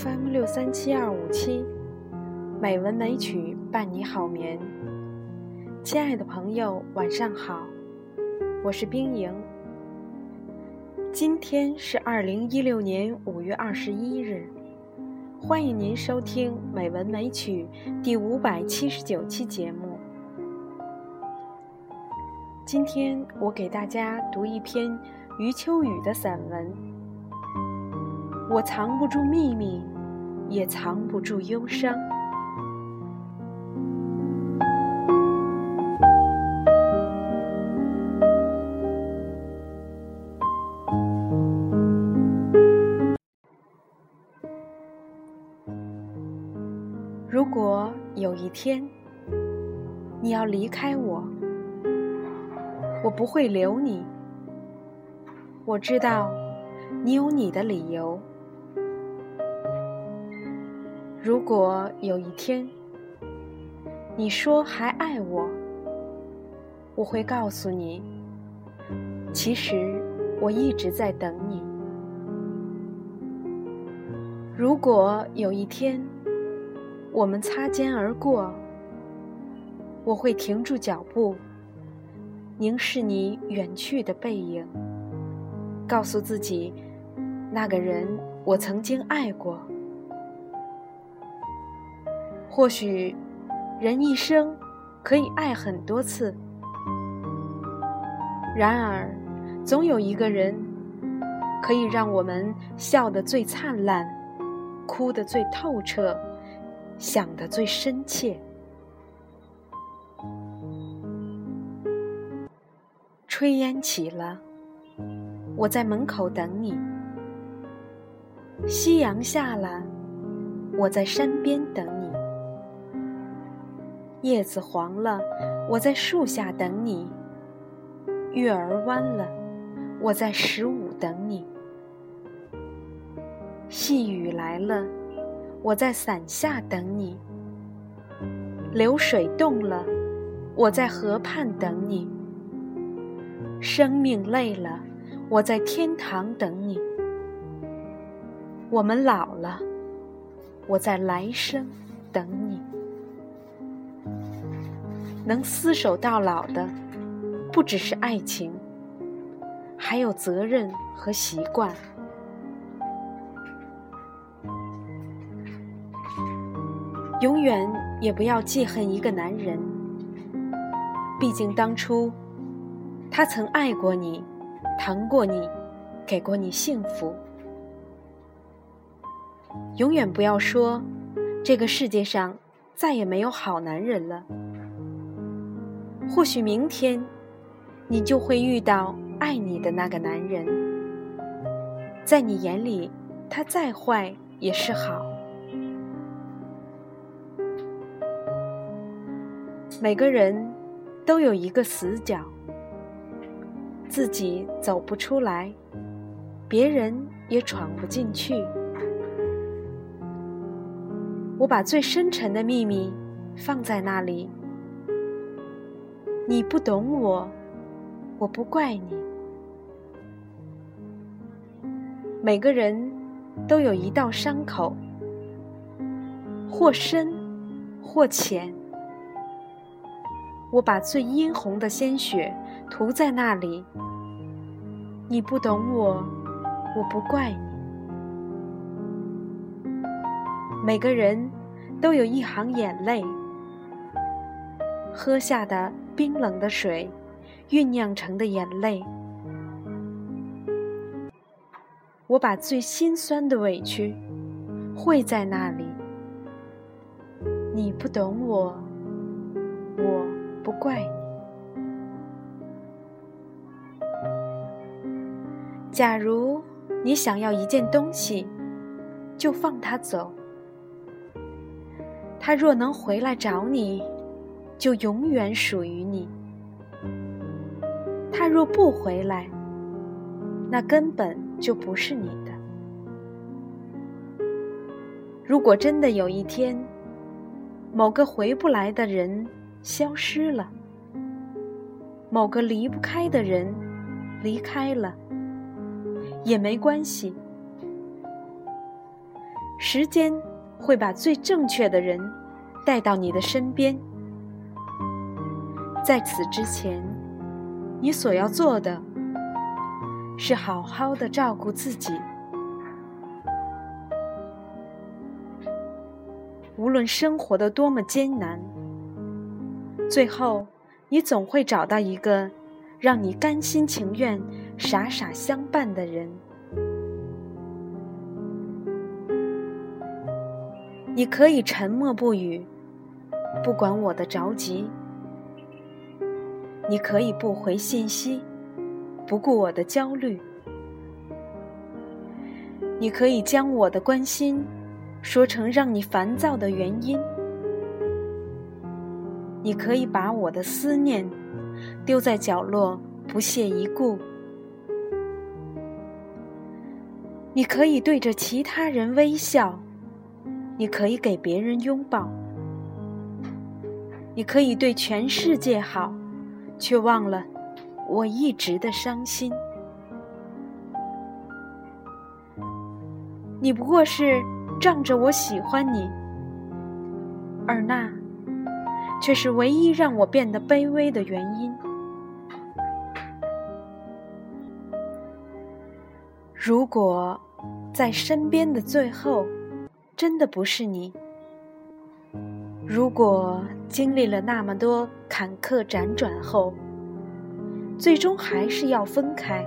FM 六三七二五七，美文美曲伴你好眠。亲爱的朋友，晚上好，我是冰莹。今天是二零一六年五月二十一日，欢迎您收听《美文美曲》第五百七十九期节目。今天我给大家读一篇余秋雨的散文。我藏不住秘密，也藏不住忧伤。如果有一天你要离开我，我不会留你。我知道你有你的理由。如果有一天你说还爱我，我会告诉你，其实我一直在等你。如果有一天我们擦肩而过，我会停住脚步，凝视你远去的背影，告诉自己，那个人我曾经爱过。或许，人一生可以爱很多次，然而，总有一个人可以让我们笑得最灿烂，哭得最透彻，想得最深切。炊烟起了，我在门口等你；夕阳下了，我在山边等你。叶子黄了，我在树下等你；月儿弯了，我在十五等你；细雨来了，我在伞下等你；流水动了，我在河畔等你；生命累了，我在天堂等你；我们老了，我在来生等你。能厮守到老的，不只是爱情，还有责任和习惯。永远也不要记恨一个男人，毕竟当初他曾爱过你，疼过你，给过你幸福。永远不要说这个世界上再也没有好男人了。或许明天，你就会遇到爱你的那个男人，在你眼里，他再坏也是好。每个人都有一个死角，自己走不出来，别人也闯不进去。我把最深沉的秘密放在那里。你不懂我，我不怪你。每个人都有一道伤口，或深，或浅。我把最殷红的鲜血涂在那里。你不懂我，我不怪你。每个人都有一行眼泪，喝下的。冰冷的水，酝酿成的眼泪。我把最心酸的委屈汇在那里。你不懂我，我不怪你。假如你想要一件东西，就放它走。它若能回来找你。就永远属于你。他若不回来，那根本就不是你的。如果真的有一天，某个回不来的人消失了，某个离不开的人离开了，也没关系。时间会把最正确的人带到你的身边。在此之前，你所要做的是好好的照顾自己。无论生活的多么艰难，最后你总会找到一个让你甘心情愿、傻傻相伴的人。你可以沉默不语，不管我的着急；你可以不回信息，不顾我的焦虑；你可以将我的关心。说成让你烦躁的原因，你可以把我的思念丢在角落，不屑一顾。你可以对着其他人微笑，你可以给别人拥抱，你可以对全世界好，却忘了我一直的伤心。你不过是。仗着我喜欢你，而那却是唯一让我变得卑微的原因。如果在身边的最后真的不是你，如果经历了那么多坎坷辗转后，最终还是要分开，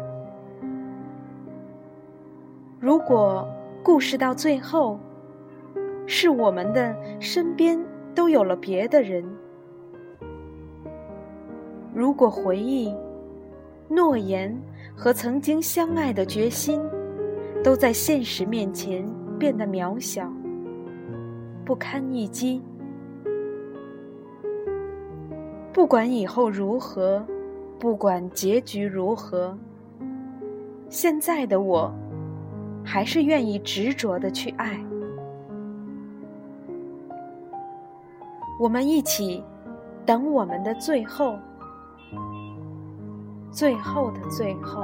如果……故事到最后，是我们的身边都有了别的人。如果回忆、诺言和曾经相爱的决心，都在现实面前变得渺小、不堪一击，不管以后如何，不管结局如何，现在的我。还是愿意执着的去爱。我们一起等我们的最后，最后的最后。